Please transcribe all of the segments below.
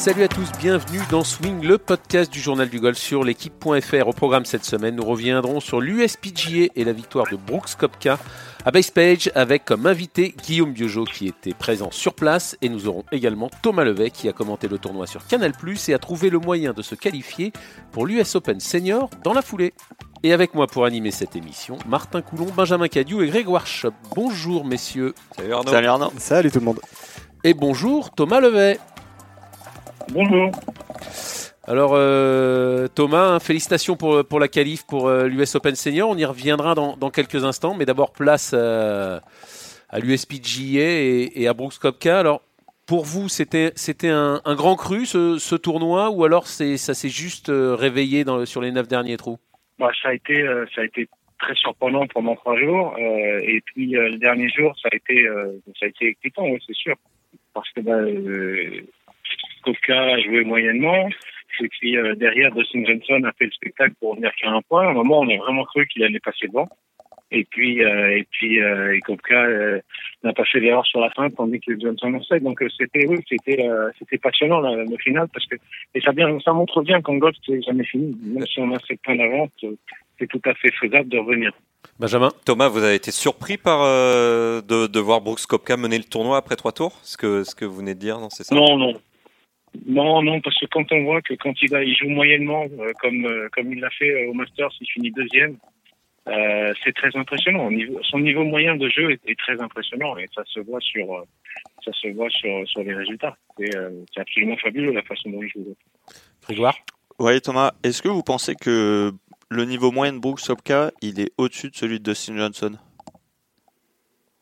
Salut à tous, bienvenue dans Swing, le podcast du journal du golf sur l'équipe.fr. Au programme cette semaine, nous reviendrons sur l'USPGA et la victoire de Brooks Kopka à Basepage avec comme invité Guillaume Biojo qui était présent sur place et nous aurons également Thomas Levet qui a commenté le tournoi sur Canal+, et a trouvé le moyen de se qualifier pour l'US Open Senior dans la foulée. Et avec moi pour animer cette émission, Martin Coulon, Benjamin Cadieu et Grégoire Schopp. Bonjour messieurs. Salut Arnaud. Salut Arnaud. Salut tout le monde. Et bonjour Thomas Levet. Bonjour. Alors euh, Thomas, hein, félicitations pour, pour la qualif pour euh, l'US Open Senior. On y reviendra dans, dans quelques instants, mais d'abord place euh, à l'USPGA et, et, à Brooks Kopka. Alors pour vous, c'était un, un, grand cru ce, ce tournoi ou alors ça s'est juste euh, réveillé dans, sur les neuf derniers trous? Bah, ça a été ça a été très surprenant pendant trois jours et puis le dernier jour ça a été ça a été excitant, c'est sûr, parce que bah, Kopka a joué moyennement. Et puis euh, derrière, Dustin Johnson a fait le spectacle pour venir qu'à un point. À un moment, on a vraiment cru qu'il allait passer devant. Et puis, euh, et puis, euh, et Kopka euh, n'a pas fait l'erreur sur la fin, tandis que Johnson en fait. Donc c'était, oui, c'était, c'était passionnant là, le final parce que et ça bien, ça montre bien qu'en golf c'est jamais fini. Même si on a cette points d'avance, c'est tout à fait faisable de revenir. Benjamin? Thomas, vous avez été surpris par euh, de, de, voir Brooks Kopka mener le tournoi après trois tours? Ce que ce que vous venez de dire, non? C'est ça? Non, non, non, non, parce que quand on voit que quand il, a, il joue moyennement, euh, comme euh, comme il l'a fait euh, au Masters, il finit deuxième, euh, c'est très impressionnant. Au niveau, son niveau moyen de jeu est, est, très impressionnant et ça se voit sur ça se voit sur sur les résultats. C'est absolument fabuleux la façon dont il joue. Grégoire? Oui, Thomas. Est-ce que vous pensez que le niveau moyen de Brooks Kopka, il est au-dessus de celui de Dustin Johnson?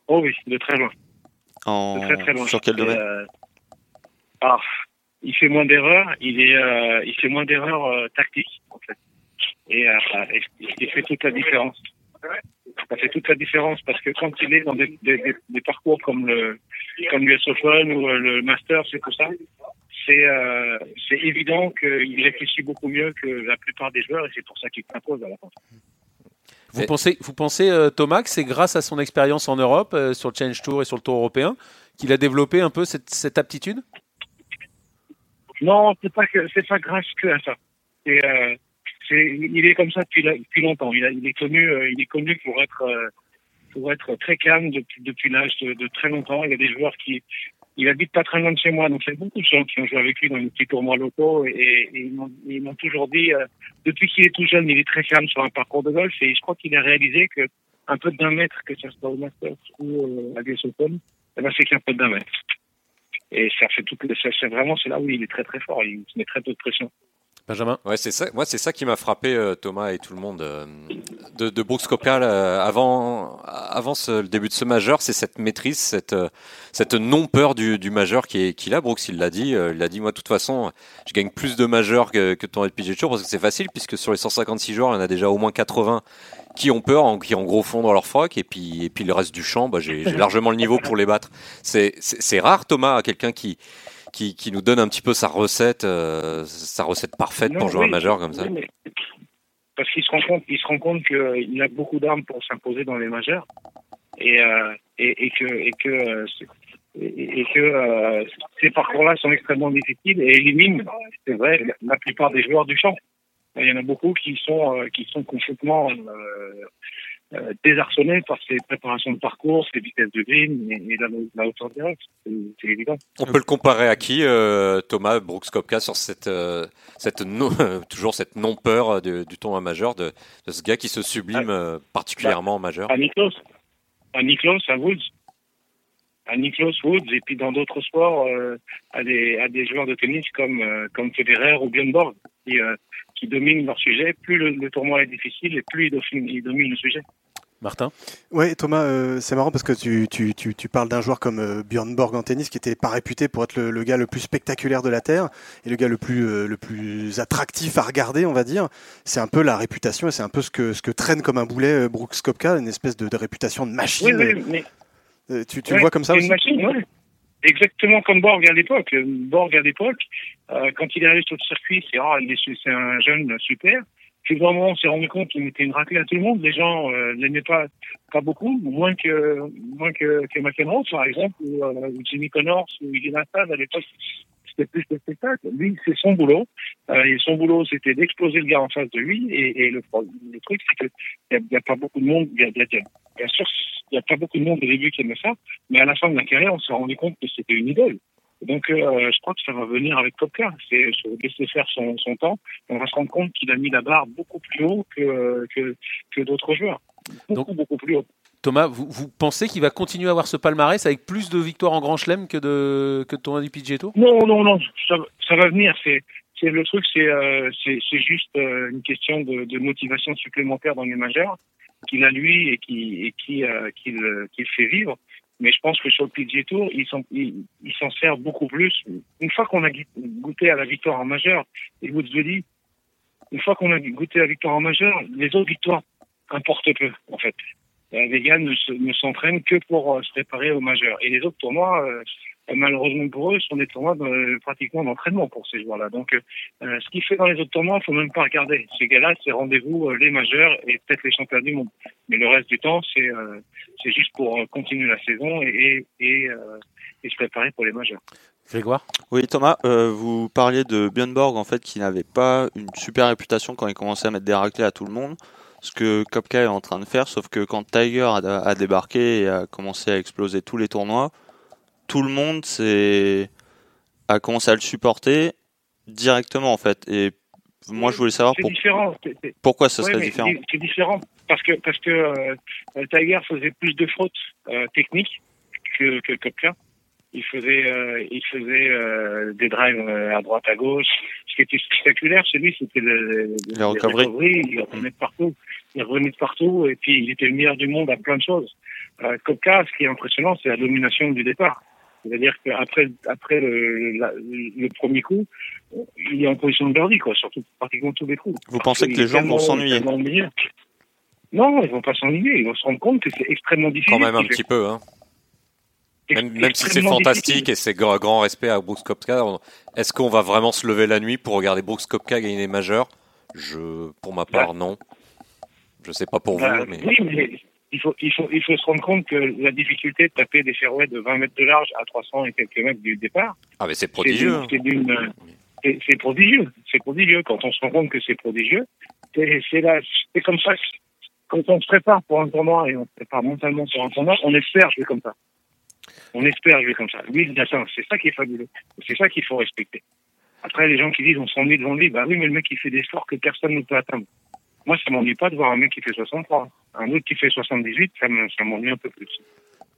Oh oui, de très loin. En... De très très loin. Sur quel domaine? ah, il fait moins d'erreurs, il est, euh, il fait moins d'erreurs euh, tactiques en fait, et, euh, et, il fait toute la différence. Ça fait toute la différence parce que quand il est dans des, des, des parcours comme le, comme l'US Open ou le Master, c'est tout ça, c'est, euh, c'est évident qu'il réfléchit beaucoup mieux que la plupart des joueurs et c'est pour ça qu'il s'impose à la fin. Vous pensez, vous pensez Thomas, que c'est grâce à son expérience en Europe, sur le Challenge Tour et sur le Tour européen, qu'il a développé un peu cette, cette aptitude? Non, c'est pas que c'est pas grâce que à ça. C'est, euh, c'est, il est comme ça depuis, depuis longtemps. Il, a, il est connu, euh, il est connu pour être euh, pour être très calme depuis depuis l'âge de, de, très longtemps. Il y a des joueurs qui, il habite pas très loin de chez moi, donc c'est beaucoup de gens qui ont joué avec lui dans les petits tournois locaux et, et, et ils m'ont toujours dit, euh, depuis qu'il est tout jeune, il est très calme sur un parcours de golf et je crois qu'il a réalisé que un peu d'un mètre, que ce soit au Masters ou à l'US eh ben c'est qu'un peu d'un mètre. Et ça fait tout, c'est vraiment, c'est là où il est très très fort. Il met très peu de pression. Benjamin? Ouais, c'est ça. Moi, c'est ça qui m'a frappé, euh, Thomas et tout le monde, euh, de, de Brooks Koepka avant, avant ce, le début de ce majeur, c'est cette maîtrise, cette, euh, cette non-peur du, du majeur qui est, qu'il a. Brooks, il l'a dit. Euh, il a dit, moi, de toute façon, je gagne plus de majeurs que, que ton LPG Tour parce que c'est facile puisque sur les 156 joueurs, il y en a déjà au moins 80 qui ont peur, qui en gros fond dans leur froc, et puis, et puis le reste du champ, bah, j'ai, largement le niveau pour les battre. C'est rare, Thomas, quelqu'un qui, qui, qui, nous donne un petit peu sa recette, euh, sa recette parfaite non, pour jouer oui, un majeur comme ça. Oui, parce qu'il se rend compte, il se rend compte qu'il a beaucoup d'armes pour s'imposer dans les majeurs et, euh, et, et, que et que et, et que euh, ces parcours-là sont extrêmement difficiles et éliminent, c'est vrai, la plupart des joueurs du champ. Il y en a beaucoup qui sont euh, qui sont complètement euh, désarçonnés par ces préparations de parcours, ces vitesses de green et, et la, la, hauteur directe. C'est évident. On peut le comparer à qui, euh, Thomas Brooks Kopka, sur cette, euh, cette toujours cette non-peur du tournoi majeur de, de, ce gars qui se sublime ah, particulièrement en majeur? À Niklos, à Niklos, à Woods. À Niklos Woods et puis dans d'autres sports, à, des, à des joueurs de tennis comme, comme Federer ou Björn qui, qui dominent leur sujet. Plus le, le, tournoi est difficile et plus ils, ils dominent le sujet. Martin Oui, Thomas, euh, c'est marrant parce que tu, tu, tu, tu parles d'un joueur comme euh, Björn Borg en tennis qui était pas réputé pour être le, le, gars le plus spectaculaire de la Terre et le gars le plus, euh, le plus attractif à regarder, on va dire. C'est un peu la réputation et c'est un peu ce que, ce que traîne comme un boulet euh, Brooks Kopka, une espèce de, de réputation de machine. Oui, oui, mais... Euh, tu tu le vois comme ça aussi une machine, oui. Exactement comme Borg à l'époque. Borg à l'époque, euh, quand il est arrivé sur le circuit, c'est oh, c'est un jeune super. Puis vraiment, on s'est rendu compte qu'il était une raclée à tout le monde. Les gens euh, l'aimaient pas, pas beaucoup, moins que moins que, que McEnroe, par exemple, ou, euh, Jimmy Connors ou Illy Nassad à l'époque. c'était plus le spectacle. Lui, c'est son boulot. Euh, et son boulot, c'était d'exploser le gars en face de lui. Et, et le, le truc, c'est qu'il n'y a, y a, pas beaucoup de monde. Y a, y a, bien sûr, il n'y a pas beaucoup de monde au début qui aimait ça. Mais à la fin de la carrière, on s'est rendu compte que c'était une idole. Donc, euh, je crois que ça va venir avec Kopka. C'est se laisser faire son, son temps. On va se rendre compte qu'il a mis la barre beaucoup plus haut que, que, que d'autres joueurs. Beaucoup, Donc, beaucoup plus haut. Thomas, vous, vous pensez qu'il va continuer à avoir ce palmarès avec plus de victoires en Grand Chelem que de, que de tournoi du Non, non, non. Ça, ça va venir. C'est, c'est le truc, c'est, euh, c'est, c'est juste euh, une question de, de motivation supplémentaire dans les majeurs qu'il a lui et qui, et qui, qu'il, qu'il fait vivre. Mais je pense que sur le PGA Tour, il s'en, il, il s'en sert beaucoup plus. Une fois qu'on a goûté à la victoire en majeur, et vous le dit, une fois qu'on a goûté à la victoire en majeur, les autres victoires importent peu, en fait. Les gars ne, ne s'entraînent que pour euh, se préparer au majeur. Et les autres tournois, euh, malheureusement pour eux, sont des tournois de, pratiquement d'entraînement pour ces joueurs-là. Donc, euh, ce qu'il fait dans les autres tournois, il faut même pas regarder. Ces gars-là, c'est rendez-vous les majeurs et peut-être les championnats du monde. Mais le reste du temps, c'est c'est juste pour continuer la saison et, et, et, et se préparer pour les majeurs. Grégoire? Oui, Thomas, euh, vous parliez de Björn Borg, en fait, qui n'avait pas une super réputation quand il commençait à mettre des raclés à tout le monde ce que Kopka est en train de faire, sauf que quand Tiger a, a, débarqué et a commencé à exploser tous les tournois, tout le monde a commencé à le supporter directement en fait. Et moi, je voulais savoir pour... différent. pourquoi ce serait différent. C'est différent parce que parce que euh, Tiger faisait plus de fautes euh, techniques que, que. Il faisait, euh, il faisait des drives à droite, à gauche. Ce qui était spectaculaire chez lui, c'était le, le recovery. Il revenait de partout. Il revenait de partout et puis il était le meilleur du monde à plein de choses. Euh, Kopka, ce qui est impressionnant, c'est la domination du départ. C'est-à-dire qu'après après le, la, le premier coup, il est en position de birdie, quoi, surtout pratiquement tous les coups. Vous pensez que les gens vont s'ennuyer Non, ils vont pas s'ennuyer. Ils vont se rendre compte que c'est extrêmement difficile. Quand même un petit peu, hein. Même, même si c'est fantastique difficile. et c'est grand, grand respect à Brooks Kopka, est-ce qu'on va vraiment se lever la nuit pour regarder Brooks Kopka gagner les majeurs? Je, pour ma part, bah. non. Je sais pas pour bah, vous, mais... Oui, mais il faut, il, faut, il faut se rendre compte que la difficulté de taper des fairways de 20 mètres de large à 300 et quelques mètres du départ... Ah mais c'est prodigieux C'est prodigieux, c'est prodigieux. Quand on se rend compte que c'est prodigieux, c'est comme ça quand on se prépare pour un tournoi et on se prépare mentalement sur un tournoi, on espère jouer comme ça. On espère jouer comme ça. Lui, il atteint. C'est ça qui est fabuleux. C'est ça qu'il faut respecter. Après, les gens qui disent on s'ennuie devant lui, bah oui, mais le mec il fait des scores que personne ne peut atteindre. Moi, ça m'ennuie pas de voir un mec qui fait 63. Un autre qui fait 78, ça m'ennuie un peu plus.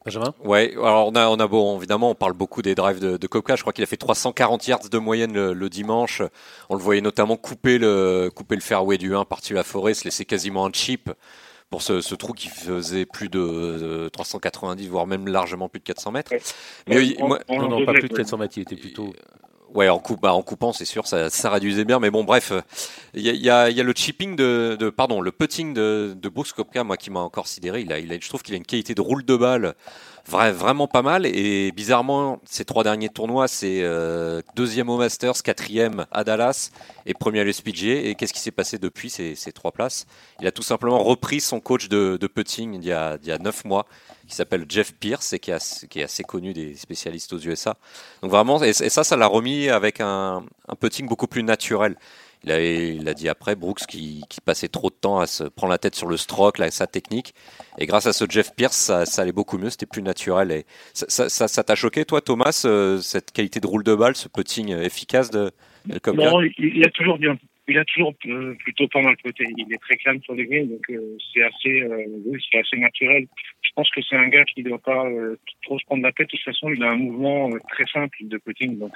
Benjamin Ouais, alors on a, on a bon, évidemment, on parle beaucoup des drives de, de Kopka. Je crois qu'il a fait 340 yards de moyenne le, le, dimanche. On le voyait notamment couper le, couper le fairway du 1 parti la forêt, se laisser quasiment un chip pour ce, ce, trou qui faisait plus de 390, voire même largement plus de 400 mètres. Mais ouais, moi, non, non, pas plus de 400 mètres, il était plutôt. Ouais, en, coup, bah, en coupant, c'est sûr, ça, ça réduisait bien. Mais bon, bref, il y a, y, a, le chipping de, de, pardon, le putting de, de Brooks Kopka, moi, qui m'a encore sidéré. Il a, il a, je trouve qu'il a une qualité de roule de balle vrai, vraiment pas mal. Et bizarrement, ces trois derniers tournois, c'est euh, deuxième au Masters, quatrième à Dallas et premier à l'SPGA. Et qu'est-ce qui s'est passé depuis ces, ces, trois places? Il a tout simplement repris son coach de, de putting il y a, il y a neuf mois qui s'appelle Jeff Pierce et qui est, qui est, assez connu des spécialistes aux USA. Donc vraiment, et, et ça, ça l'a remis avec un, un putting beaucoup plus naturel. Il a, il a dit après, Brooks, qui, qui, passait trop de temps à se prendre la tête sur le stroke, là, sa technique. Et grâce à ce Jeff Pierce, ça, ça allait beaucoup mieux, c'était plus naturel. Et ça t'a ça, ça choqué, toi, Thomas, euh, cette qualité de roule de balle, ce putting efficace de, de Non, il, il, a toujours bien. Il a toujours euh, plutôt pas mal côté. Il est très calme sur les greens, donc euh, c'est assez, euh, oui, c'est assez naturel. Je pense que c'est un gars qui ne doit pas euh, trop se prendre la tête. De toute façon, il a un mouvement très simple de putting, donc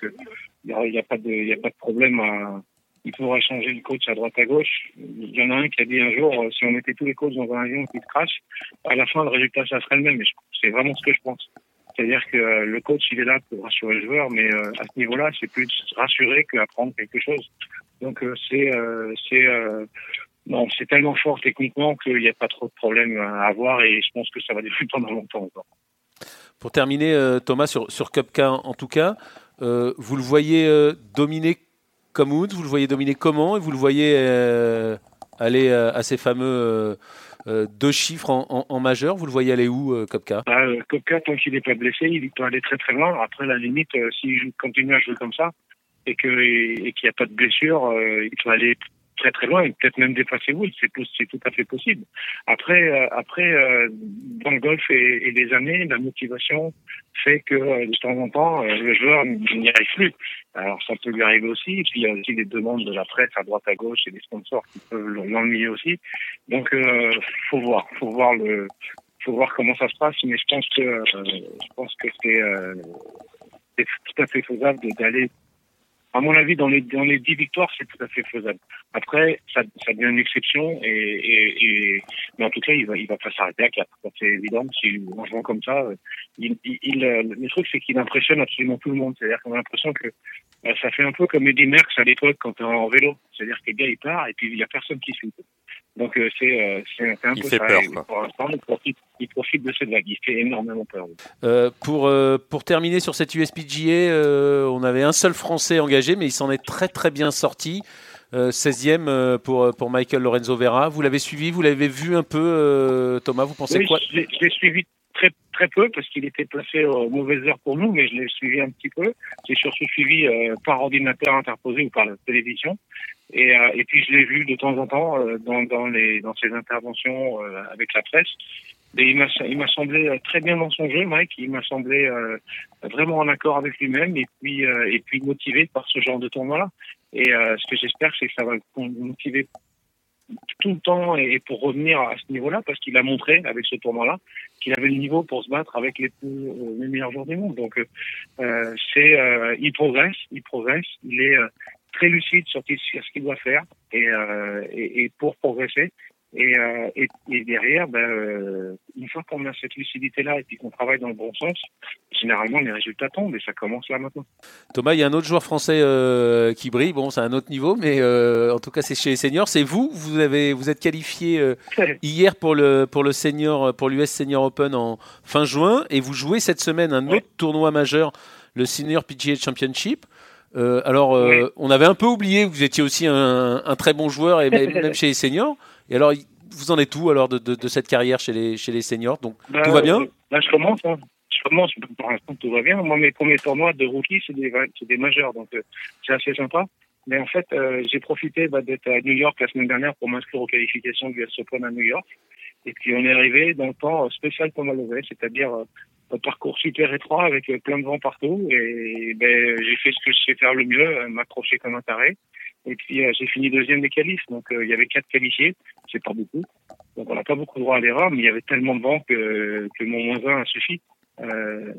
il n'y a, pas de, a pas de problème à il faudra changer le coach à droite à gauche. Il y en a un qui a dit un jour, euh, si on mettait tous les coachs dans un avion qui se crache, à la fin, le résultat, ça serait le même. c'est vraiment ce que je pense. C'est-à-dire que euh, le coach, il est là pour rassurer le joueur, mais euh, à ce niveau-là, c'est plus rassurer qu'apprendre quelque chose. Donc, c'est, c'est, non, c'est tellement fort techniquement qu'il n'y a pas trop de problèmes à avoir et je pense que ça va durer pendant longtemps encore. Pour terminer, Thomas, sur, sur Cupca en tout cas, vous le voyez dominer comme vous le voyez dominer comment et vous le voyez euh, aller euh, à ces fameux euh, deux chiffres en, majeur. Vous le voyez aller où, Kopka? Bah, Kopka, tant qu'il n'est pas blessé, il peut aller très très loin. Après, la limite, s'il continue à jouer comme ça, et qu'il n'y a pas de blessure, il faut aller très très loin, peut-être même dépasser Wood, c'est tout à fait possible. Après euh, après euh, dans le golf et, et, les années, la motivation fait que euh, de temps en temps le joueur n'y arrive plus. Alors ça peut lui arriver aussi, et puis il y a aussi des demandes de la presse à droite à gauche et des sponsors qui peuvent l'ennuyer aussi. Donc euh, faut voir, faut voir le faut voir comment ça se passe, mais je pense que je pense que c'est c'est tout à fait faisable d'aller à mon avis, dans les dans les dix victoires, c'est tout à fait faisable. Après, ça, devient une exception, et, et, et mais en tout cas, il va va pas s'arrêter à quatre. C'est évident. Si on joue comme ça, il, il, le truc c'est qu'il impressionne absolument tout le monde. C'est-à-dire qu'on a l'impression que euh, ça fait un peu comme Eddie Merckx à l'époque quand on est en vélo. C'est-à-dire que le gars il part et puis il y a personne qui suit. Donc euh, c'est euh, c'est un il peu fait ça. peur, Et quoi. Pour l'instant, il profite, il profite de cette vague. Il fait énormément peur. Euh, pour, euh, pour terminer sur cette USPGA, euh, on avait un seul Français engagé, mais il s'en est très très bien sorti. Euh, 16e euh, pour, pour Michael Lorenzo Vera. Vous l'avez suivi, vous l'avez vu un peu, euh, Thomas, vous pensez Oui, quoi je l'ai suivi très très peu parce qu'il était placé aux mauvaises heures pour nous, mais je l'ai suivi un petit peu. J'ai surtout suivi euh, par ordinateur interposé ou par la télévision. Et, euh, et puis je l'ai vu de temps en temps euh, dans, dans, les, dans ses interventions euh, avec la presse. Et il m'a semblé euh, très bien dans son jeu, Mike. Il m'a semblé euh, vraiment en accord avec lui-même et puis et puis motivé par ce genre de tournoi-là. Et ce que j'espère, c'est que ça va le motiver tout le temps et pour revenir à ce niveau-là, parce qu'il a montré avec ce tournoi-là qu'il avait le niveau pour se battre avec les, euh, meilleurs joueurs du monde. Donc, euh, c'est, euh, il progresse, il progresse, il est euh, très lucide sur ce qu'il doit faire et, euh, et, et pour progresser. Et, euh, et, et derrière, ben, euh, une fois qu'on a cette lucidité-là et puis qu'on travaille dans le bon sens, généralement les résultats tombent et ça commence là maintenant. Thomas, il y a un autre joueur français euh, qui brille. Bon, c'est un autre niveau, mais en tout cas, c'est chez les seniors. C'est vous. Vous avez, vous êtes qualifié hier pour le pour le senior pour l'US Senior Open en fin juin, et vous jouez cette semaine un Ouais. autre tournoi majeur, le Senior PGA Championship. Alors, Ouais. on avait un peu oublié que vous étiez aussi un, un très bon joueur, et même, même chez les seniors. Et alors, vous en êtes où alors de, de, de cette carrière chez les chez les seniors Donc, Bah, tout va bien euh, Là, je commence. Hein. Je commence. Pour l'instant, tout va bien. Moi, mes premiers tournois de rookie, c'est des, des majeurs, donc euh, c'est assez sympa. Mais en fait, euh, j'ai profité bah, d'être à New York la semaine dernière pour m'inscrire aux qualifications du US Open à New York. Et puis, on est arrivé dans le temps spécial Thomas Levet, c'est-à-dire euh, un parcours super étroit avec euh, plein de vent partout. Et ben, j'ai fait ce que je sais faire le mieux, euh, m'accrocher comme un taré. Et puis, euh, j'ai fini deuxième des qualifs. Donc, euh, il y avait quatre qualifiés. C'est pas beaucoup. Donc on n'a pas beaucoup droit à l'erreur, mais il y avait tellement de vent que, que mon moins 1 a suffi. Euh,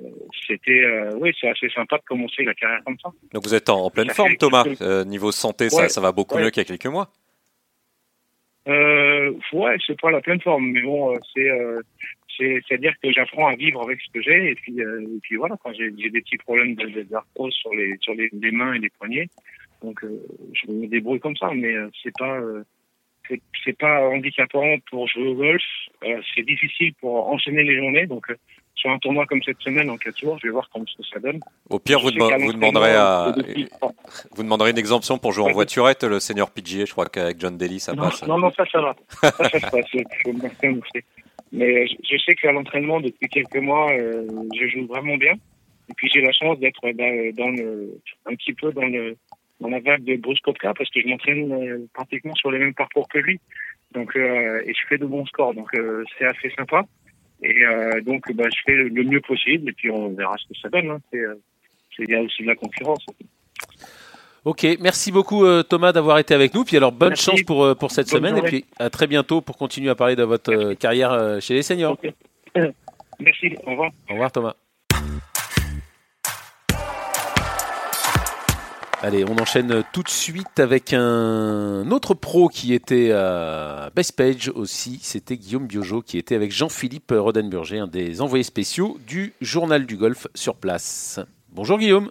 c'était, euh, oui, c'est assez sympa de commencer la carrière comme ça. Donc vous êtes en, en pleine Ça forme, Thomas. Euh, niveau santé, ça, Ouais. ça va beaucoup Ouais. mieux qu'il y a quelques mois. Euh, ouais, c'est pas la pleine forme, mais bon, euh, c'est, euh, c'est, c'est-à-dire que j'apprends à vivre avec ce que j'ai, et puis, euh, et puis voilà, quand j'ai, des petits problèmes de, de, sur les, sur les, les mains et les poignets, donc euh, je me débrouille comme ça, mais euh, c'est pas, euh, c'est, pas handicapant pour jouer au golf. C'est difficile pour enchaîner les journées, donc sur un tournoi comme cette semaine en quatre jours, je vais voir comment ce que ça donne. Au pire, vous, vous demanderez à, vous demanderez une exemption pour jouer en voiturette, le senior PGA. Je crois qu'avec John Daly, ça non, passe. non, non, ça, ça va. Ça, ça se passe. Je. Mais je, sais qu'à l'entraînement, depuis quelques mois, je joue vraiment bien. Et puis j'ai la chance d'être dans, dans le, un petit peu dans le, dans la vague de Bruce Kopka parce que je m'entraîne euh, pratiquement sur les mêmes parcours que lui. Donc, euh, et je fais de bons scores. Donc, euh, c'est assez sympa. Et donc, bah, je fais le mieux possible. Et puis, on verra ce que ça donne. Hein. Il y a aussi de la concurrence. Ok, merci beaucoup Thomas d'avoir été avec nous. Puis alors bonne Merci. chance pour, pour cette Bonne semaine journée. et puis à très bientôt pour continuer à parler de votre carrière chez les seniors. Ok. Merci. Au revoir. Au revoir Thomas. Allez, on enchaîne tout de suite avec un autre pro qui était à Best Page aussi. C'était Guillaume Biojo qui était avec Jean-Philippe Rodenburger, un des envoyés spéciaux du Journal du Golf sur place. Bonjour Guillaume.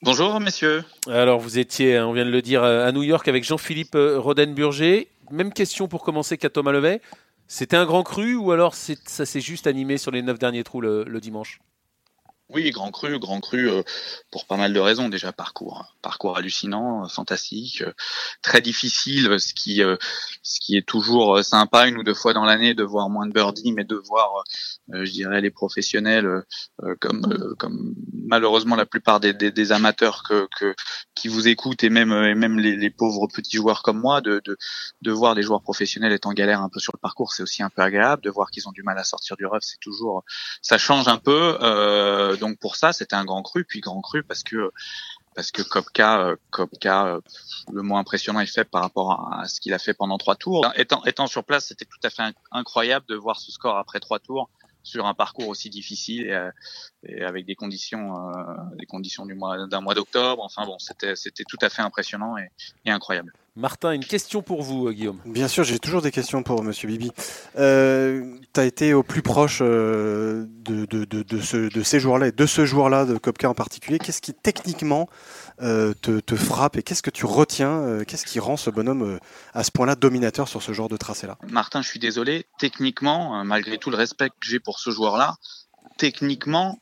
Bonjour messieurs. Alors vous étiez, on vient de le dire, à New York avec Jean-Philippe Rodenburger. Même question pour commencer qu'à Thomas Levet. C'était un grand cru ou alors ça s'est juste animé sur les neuf derniers trous le, le dimanche? Oui, grand cru, grand cru euh, pour pas mal de raisons. Déjà parcours, parcours hallucinant, euh, fantastique, euh, très difficile. Ce qui, ce qui est toujours sympa une ou deux fois dans l'année de voir moins de birdie, mais de voir, je dirais, les professionnels comme, comme malheureusement la plupart des, des, amateurs que, que, qui vous écoutent et même, et même les, les pauvres petits joueurs comme moi, de, de, de voir des joueurs professionnels être en galère un peu sur le parcours, c'est aussi un peu agréable. De voir qu'ils ont du mal à sortir du rough, c'est toujours, ça change un peu. Euh, donc pour ça, c'était un grand cru, puis grand cru parce que parce que Kopka, euh, Kopka, euh, le moins impressionnant est fait par rapport à ce qu'il a fait pendant trois tours. Étant, étant sur place, c'était tout à fait incroyable de voir ce score après trois tours sur un parcours aussi difficile et, et avec des conditions, euh, des conditions du mois d'un mois d'octobre. Enfin bon, c'était c'était tout à fait impressionnant et, et incroyable. Martin, une question pour vous, euh, Guillaume. Bien sûr, j'ai toujours des questions pour Monsieur Bibi. Euh, tu as été au plus proche euh, de, de, de, de, ce, de ces joueurs-là et de ce joueur-là, de Kopka en particulier. Qu'est-ce qui techniquement euh, te, te, frappe et qu'est-ce que tu retiens Qu'est-ce qui rend ce bonhomme à ce point-là dominateur sur ce genre de tracé-là? Martin, je suis désolé. Techniquement, malgré tout le respect que j'ai pour ce joueur-là, techniquement,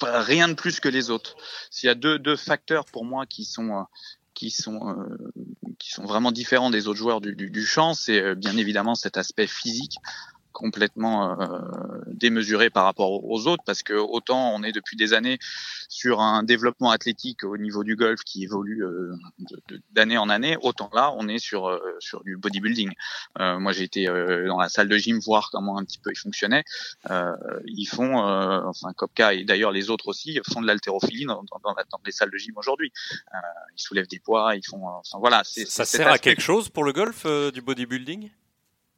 rien de plus que les autres. S'il y a deux, deux facteurs pour moi qui sont qui sont euh, qui sont vraiment différents des autres joueurs du, du, du champ, c'est euh, bien évidemment cet aspect physique complètement euh, démesuré par rapport aux autres parce que autant on est depuis des années sur un développement athlétique au niveau du golf qui évolue euh, d'année en année, autant là on est sur euh, sur du bodybuilding. Euh, moi j'ai été euh, dans la salle de gym voir comment un petit peu ils fonctionnaient. ils font, enfin Kopka et d'ailleurs les autres aussi font de l'haltérophilie dans, dans, dans, les salles de gym aujourd'hui. ils soulèvent des poids, ils font, enfin voilà. Ça sert à quelque chose pour le golf du bodybuilding?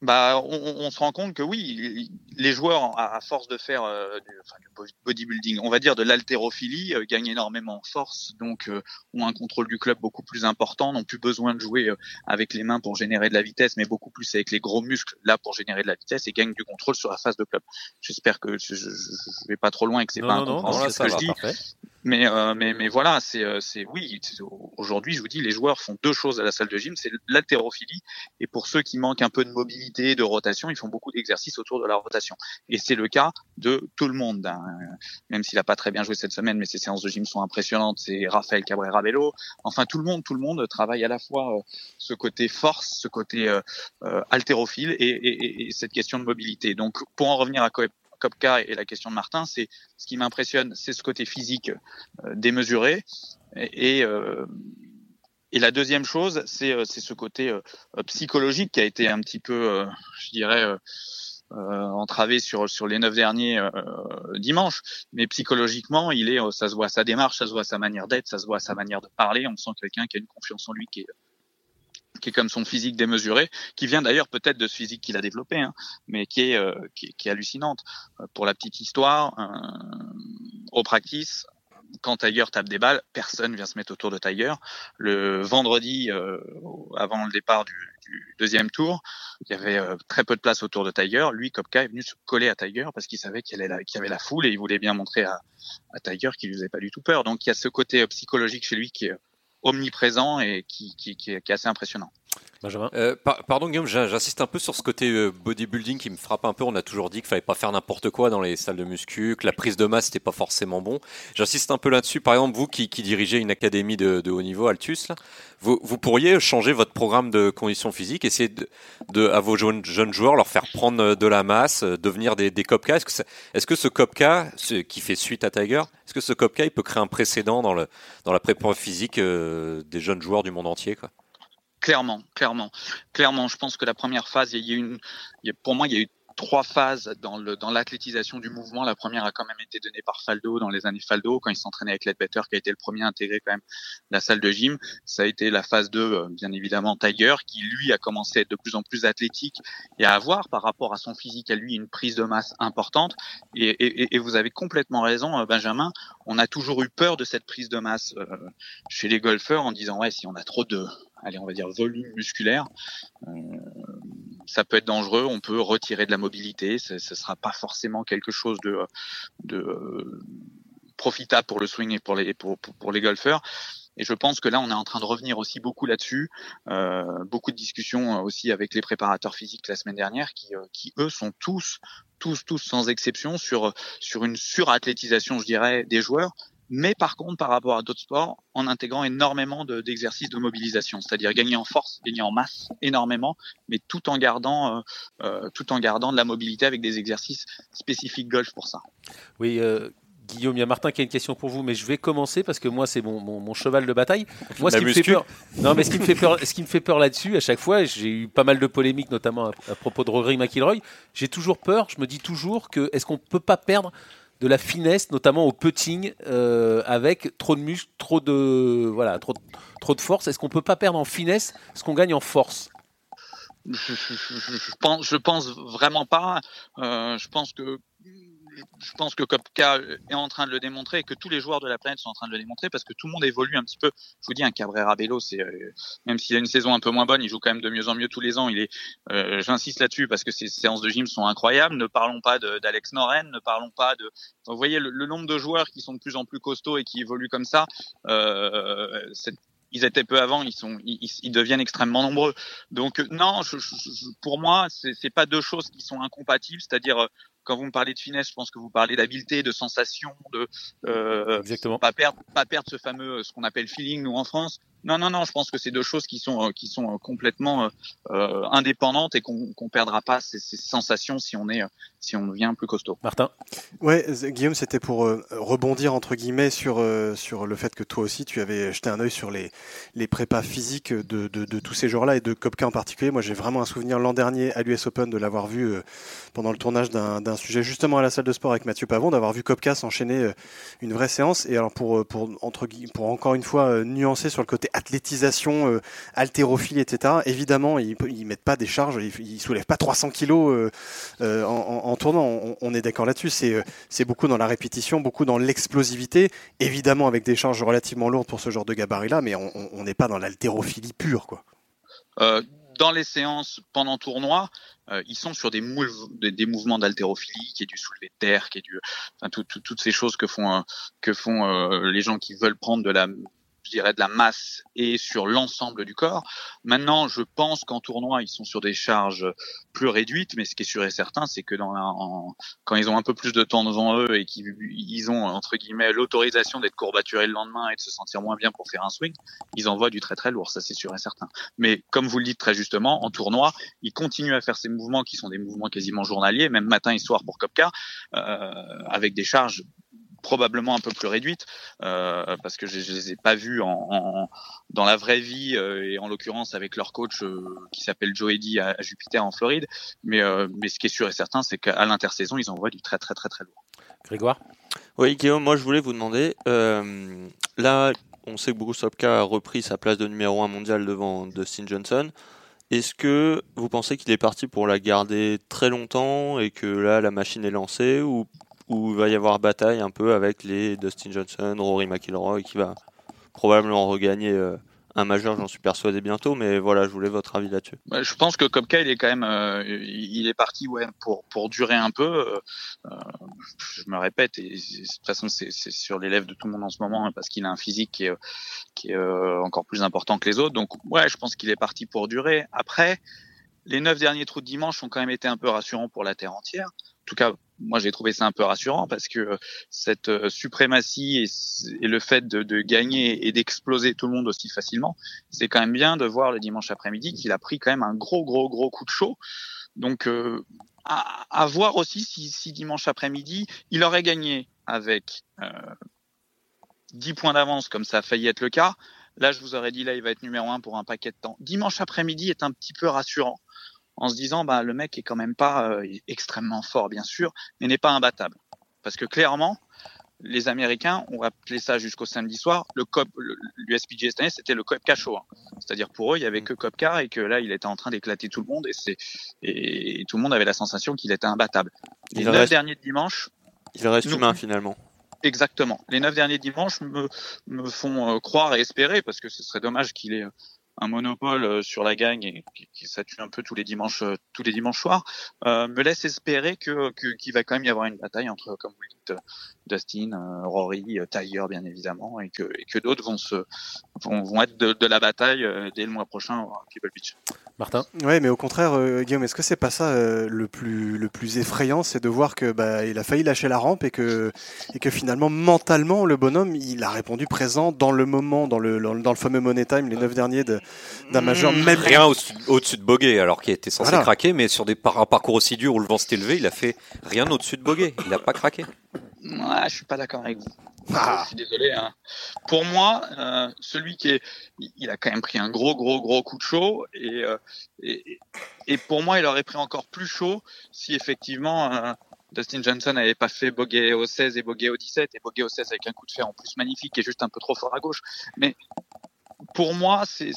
Bah, on, on, se rend compte que oui, les joueurs, à, force de faire euh, du, enfin, du, bodybuilding, on va dire de l'haltérophilie, euh, gagnent énormément en force, donc euh, ont un contrôle du club beaucoup plus important, n'ont plus besoin de jouer avec les mains pour générer de la vitesse, mais beaucoup plus avec les gros muscles là pour générer de la vitesse et gagnent du contrôle sur la phase de club. J'espère que je, je, je, vais pas trop loin et que c'est pas non, non, ce que je dis. Parfait. Mais, euh, mais, mais voilà, c'est, euh, c'est oui. Aujourd'hui, je vous dis, les joueurs font deux choses à la salle de gym, c'est l'haltérophilie et pour ceux qui manquent un peu de mobilité, de rotation, ils font beaucoup d'exercices autour de la rotation. Et c'est le cas de tout le monde. Hein. Même s'il a pas très bien joué cette semaine, mais ses séances de gym sont impressionnantes. C'est Raphaël Cabrera Bello. Enfin, tout le monde, tout le monde travaille à la fois euh, ce côté force, ce côté euh, haltérophile et, et, et, cette question de mobilité. Donc, pour en revenir à Kopka et la question de Martin, c'est ce qui m'impressionne, c'est ce côté physique euh, démesuré et, euh, et la deuxième chose, c'est euh, ce côté psychologique qui a été un petit peu, je dirais, entravé sur sur les neuf derniers dimanches. Mais psychologiquement, il est, ça se voit sa démarche, ça se voit sa manière d'être, ça se voit sa manière de parler. On sent quelqu'un qui a une confiance en lui qui est qui est comme son physique démesuré, qui vient d'ailleurs peut-être de ce physique qu'il a développé, hein, mais qui est, euh, qui, qui, est hallucinante. Euh, pour la petite histoire, euh, au practice, quand Tiger tape des balles, personne vient se mettre autour de Tiger. Le vendredi, euh, avant le départ du, du, deuxième tour, il y avait euh, très peu de place autour de Tiger. Lui, Kopka, est venu se coller à Tiger parce qu'il savait qu'il y, qu y, avait la foule et il voulait bien montrer à, à Tiger qu'il ne faisait pas du tout peur. Donc il y a ce côté psychologique chez lui qui est omniprésent et qui, qui, qui, est, assez impressionnant. Benjamin euh, par, Pardon Guillaume, j'insiste un peu sur ce côté euh, bodybuilding qui me frappe un peu. On a toujours dit qu'il fallait pas faire n'importe quoi dans les salles de muscu, que la prise de masse n'était pas forcément bon. J'insiste un peu là-dessus. Par exemple, vous qui, dirigez une académie de, haut niveau, Altus, vous, pourriez changer votre programme de conditions physiques, essayer de, à vos jeunes, jeunes joueurs leur faire prendre de la masse, euh, devenir des, des. Est-ce que, ce que Copca, qui fait suite à Tiger, est-ce que ce Copca il peut créer un précédent dans, le, dans la prépa physique euh, des jeunes joueurs du monde entier quoi? Clairement, clairement, clairement. Je pense que la première phase, il y a eu une, pour moi, il y a eu trois phases dans le dans l'athlétisation du mouvement. La première a quand même été donnée par Faldo dans les années Faldo quand il s'entraînait avec Ledbetter qui a été le premier à intégrer quand même la salle de gym. Ça a été la phase 2 bien évidemment Tiger qui lui a commencé à être de plus en plus athlétique et à avoir par rapport à son physique à lui une prise de masse importante et, et, et vous avez complètement raison Benjamin, on a toujours eu peur de cette prise de masse euh, chez les golfeurs en disant ouais si on a trop de allez, on va dire volume musculaire, euh, ça peut être dangereux. On peut retirer de la mobilité. Ce ne sera pas forcément quelque chose de, de euh, profitable pour le swing et pour les pour, pour, les golfeurs. Et je pense que là, on est en train de revenir aussi beaucoup là-dessus. Euh, beaucoup de discussions aussi avec les préparateurs physiques la semaine dernière, qui, qui eux sont tous, tous, tous sans exception sur sur une surathlétisation, je dirais, des joueurs mais par contre par rapport à d'autres sports en intégrant énormément d'exercices de, mobilisation, c'est-à-dire gagner en force, gagner en masse énormément, mais tout en gardant euh, euh, tout en gardant de la mobilité avec des exercices spécifiques golf pour ça. Oui. Euh... Guillaume, il y a Martin qui a une question pour vous, mais je vais commencer parce que moi c'est mon, mon, cheval de bataille. Moi, ce qui me fait peur, non, mais ce qui me fait peur, ce qui me fait peur là-dessus, à chaque fois, j'ai eu pas mal de polémiques, notamment à, propos de Rory McIlroy. J'ai toujours peur. Je me dis toujours que est-ce qu'on peut pas perdre de la finesse, notamment au putting, euh, avec trop de muscles, trop de voilà, trop, trop de force. Est-ce qu'on peut pas perdre en finesse ce qu'on gagne en force? Je, je, pense, je pense vraiment pas. Euh, je pense que je pense que Kopka est en train de le démontrer et que tous les joueurs de la planète sont en train de le démontrer parce que tout le monde évolue un petit peu. Je vous dis, un Cabrera Bello, c'est euh, même s'il a une saison un peu moins bonne, il joue quand même de mieux en mieux tous les ans. Il est, euh, j'insiste là-dessus parce que ses séances de gym sont incroyables. Ne parlons pas d'Alex Noren, ne parlons pas de. Vous voyez le, nombre de joueurs qui sont de plus en plus costauds et qui évoluent comme ça. Euh, ils étaient peu avant, ils sont, ils, deviennent extrêmement nombreux. Donc non, je, je, pour moi, c'est pas deux choses qui sont incompatibles. C'est-à-dire quand vous me parlez de finesse, je pense que vous parlez d'habileté, de sensation, de euh, Exactement. pas perdre, pas perdre ce fameux, ce qu'on appelle feeling nous en France. Non, non, non, je pense que c'est deux choses qui sont euh, qui sont euh, complètement euh, indépendantes et qu'on qu'on perdra pas ces, ces, sensations si on est si on devient plus costaud. Martin? Ouais, Guillaume, c'était pour rebondir entre guillemets sur sur le fait que toi aussi tu avais jeté un œil sur les les prépas physiques de de, de tous ces jours-là et de Kopka en particulier. Moi, j'ai vraiment un souvenir l'an dernier à l'US Open de l'avoir vu pendant le tournage d'un sujet justement à la salle de sport avec Mathieu Pavon, d'avoir vu Kopka s'enchaîner une vraie séance. Et alors pour pour entre pour encore une fois nuancer sur le côté athlétisation, euh, etc. Évidemment, ils, ils mettent pas des charges, ils, ils soulèvent pas 300 kilos euh, euh, en, tournant. On, est d'accord là-dessus. C'est c'est beaucoup dans la répétition, beaucoup dans l'explosivité. Évidemment, avec des charges relativement lourdes pour ce genre de gabarit-là, mais on n'est pas dans l'haltérophilie pure, quoi. dans les séances pendant tournoi, ils sont sur des, mouvements d'haltérophilie, qui est du soulevé de terre, qui est du, toutes ces choses que font les gens qui veulent prendre de la je dirais, de la masse et sur l'ensemble du corps. Maintenant, je pense qu'en tournoi, ils sont sur des charges plus réduites, mais ce qui est sûr et certain, c'est que quand ils ont un peu plus de temps devant eux et qu'ils ont, entre guillemets, l'autorisation d'être courbaturés le lendemain et de se sentir moins bien pour faire un swing, ils envoient du très très lourd, ça c'est sûr et certain. Mais comme vous le dites très justement, en tournoi, ils continuent à faire ces mouvements qui sont des mouvements quasiment journaliers, même matin et soir pour Kopka, euh, avec des charges probablement un peu plus réduite euh, parce que je, je, les ai pas vus en, en dans la vraie vie euh, et en l'occurrence avec leur coach euh, qui s'appelle Joe Eddy à, à, Jupiter en Floride. Mais, euh, mais ce qui est sûr et certain, c'est qu'à l'intersaison, ils envoient du très très très très lourd. Grégoire? Oui, Guillaume, moi je voulais vous demander, euh, là on sait que Bruce Sopka a repris sa place de numéro 1 mondial devant Dustin Johnson. Est-ce que vous pensez qu'il est parti pour la garder très longtemps et que là la machine est lancée ou où il va y avoir bataille un peu avec les Dustin Johnson, Rory McIlroy qui va probablement regagner euh, un majeur, j'en suis persuadé bientôt, mais voilà, je voulais votre avis là-dessus. je pense que Kopka, il est quand même, euh, il est parti ouais pour pour durer un peu. Euh, je me répète, et de toute façon c'est sur les lèvres de tout le monde en ce moment hein, parce qu'il a un physique qui est encore plus important que les autres. Donc ouais, je pense qu'il est parti pour durer. Après, les neuf derniers trous de dimanche ont quand même été un peu rassurants pour la terre entière. En tout cas, moi j'ai trouvé ça un peu rassurant parce que euh, cette euh, suprématie et, le fait de, de gagner et d'exploser tout le monde aussi facilement, c'est quand même bien de voir le dimanche après-midi qu'il a pris quand même un gros gros gros coup de chaud. Donc euh, à, à, voir aussi si, si dimanche après-midi il aurait gagné avec euh, 10 points d'avance comme ça a failli être le cas. Là, je vous aurais dit, là, il va être numéro un pour un paquet de temps. Dimanche après-midi est un petit peu rassurant en se disant bah le mec est quand même pas euh, extrêmement fort bien sûr, mais n'est pas imbattable. Parce que clairement, les Américains ont appelé ça jusqu'au samedi soir le COP, l'USPGA cette année, c'était le COP Cachot. Hein. C'est-à-dire pour eux, il y avait que Copcar et que là, il était en train d'éclater tout le monde et c'est et, tout le monde avait la sensation qu'il était imbattable. Les neuf reste... derniers dimanches, il reste nous, humain finalement. Exactement. Les neuf derniers dimanches me, me font euh, croire et espérer, parce que ce serait dommage qu'il ait un monopole euh, sur la gagne et qui, ça tue un peu tous les dimanches, euh, tous les dimanches soirs, euh, me laisse espérer que qu'il va quand même y avoir une bataille entre, comme vous le Dustin, Rory, Tiger bien évidemment, et que, et que d'autres vont se vont, vont être de, de, la bataille dès le mois prochain à Pebble Beach. Martin? Ouais, mais au contraire, euh, Guillaume, est-ce que c'est pas ça euh, le plus le plus effrayant, c'est de voir que bah, il a failli lâcher la rampe et que et que finalement mentalement le bonhomme il a répondu présent dans le moment, dans le dans, le fameux Money Time, les neuf derniers d'un majeur. Même rien au-dessus de Boguet, alors qu'il était censé craquer, mais sur des par un parcours aussi dur où le vent s'est élevé, il a fait rien au-dessus de Boguet. Il n'a pas craqué. Ouais, je suis pas d'accord avec vous. Ah. Je suis désolé. Hein. Pour moi, euh, celui qui est, il a quand même pris un gros, gros, gros coup de chaud, et, euh, et, et, pour moi, il aurait pris encore plus chaud si effectivement euh, Dustin Johnson n'avait pas fait Boguet au 16 et Boguet au 17, et Boguet au 16 avec un coup de fer en plus magnifique et juste un peu trop fort à gauche. Mais pour moi, c'est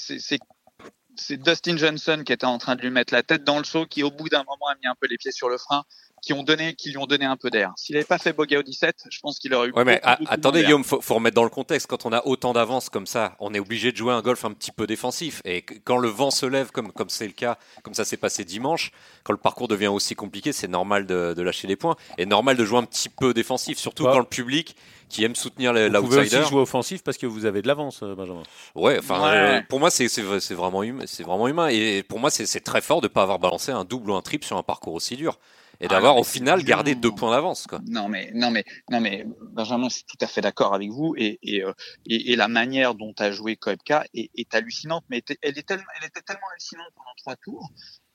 c'est Dustin Johnson qui était en train de lui mettre la tête dans le seau, qui au bout d'un moment a mis un peu les pieds sur le frein qui ont donné, qui lui ont donné un peu d'air. S'il n'avait pas fait Bogey au 17, je pense qu'il aurait eu. Ouais, mais attendez, Guillaume, faut, faut remettre dans le contexte. Quand on a autant d'avance comme ça, on est obligé de jouer un golf un petit peu défensif. Et quand le vent se lève, comme comme c'est le cas, comme ça s'est passé dimanche, quand le parcours devient aussi compliqué, c'est normal de, de, lâcher des points et normal de jouer un petit peu défensif, surtout quand le public qui aime soutenir l'outsider. Vous pouvez aussi jouer offensif parce que vous avez de l'avance, euh, Benjamin. Ouais, enfin, euh, pour moi, c'est vraiment humain. C'est vraiment humain. Et pour moi, c'est très fort de pas avoir balancé un double ou un triple sur un parcours aussi dur et ah, d'avoir au final gardé deux points d'avance. Non mais non mais non mais Benjamin, c'est tout à fait d'accord avec vous et et, euh, et, et la manière dont a joué Koepka est, est, hallucinante, mais elle est tellement elle était tellement hallucinante pendant trois tours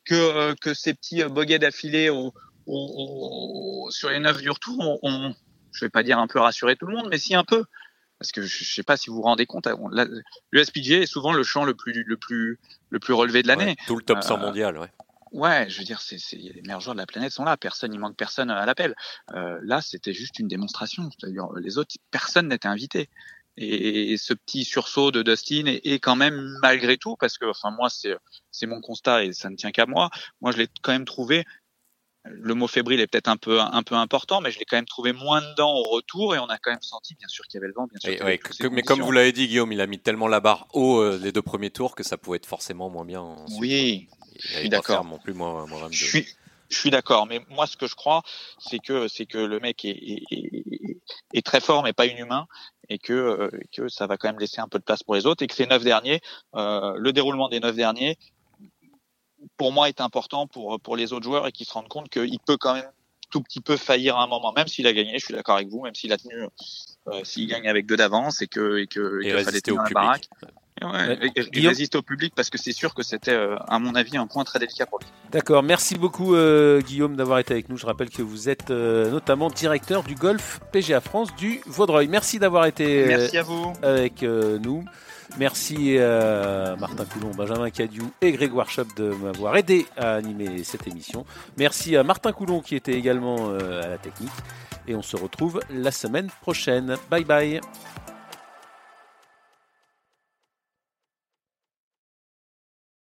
que euh, que ces petits euh, boguets d'affilée au, au, sur les neuf du retour on, je vais pas dire un peu rassuré tout le monde, mais si un peu parce que je, sais pas si vous vous rendez compte, l'USPGA est souvent le champ le plus le plus le plus relevé de l'année. tout le top 100 mondial, ouais. Ouais, je veux dire, c'est, les meilleurs joueurs de la planète sont là. Personne, il manque personne à l'appel. Euh, là, c'était juste une démonstration. C'est-à-dire, les autres, personne n'était invité. Et, ce petit sursaut de Dustin est, quand même malgré tout, parce que, enfin, moi, c'est, c'est mon constat et ça ne tient qu'à moi. Moi, je l'ai quand même trouvé. Le mot fébrile est peut-être un peu un peu important, mais je l'ai quand même trouvé moins dedans au retour et on a quand même senti, bien sûr, qu'il y avait le vent, bien sûr. mais comme vous l'avez dit, Guillaume, il a mis tellement la barre haut euh, les deux premiers tours que ça pouvait être forcément moins bien. Oui, je suis d'accord. plus je suis, je suis d'accord, mais moi ce que je crois, c'est que c'est que le mec est, est, est, très fort, mais pas inhumain, et que euh, que ça va quand même laisser un peu de place pour les autres, et que ces neuf derniers, euh, le déroulement des neuf derniers, pour moi est important pour pour les autres joueurs et qu'ils se rendent compte qu'il peut quand même tout petit peu faillir à un moment, même s'il a gagné. Je suis d'accord avec vous, même s'il a tenu, euh, s'il gagne avec deux d'avance et que et que et, fallait tenir la baraque. Ouais, il résiste au public parce que c'est sûr que c'était, euh, à mon avis, un point très délicat pour lui. D'accord, merci beaucoup euh, Guillaume d'avoir été avec nous. Je rappelle que vous êtes euh, notamment directeur du golf PGA France du Vaudreuil. Merci d'avoir été merci à vous. avec nous. Merci à Martin Coulon, Benjamin Cadieu et Grégoire Chop de m'avoir aidé à animer cette émission. Merci à Martin Coulon qui était également à la technique. Et on se retrouve la semaine prochaine. Bye bye.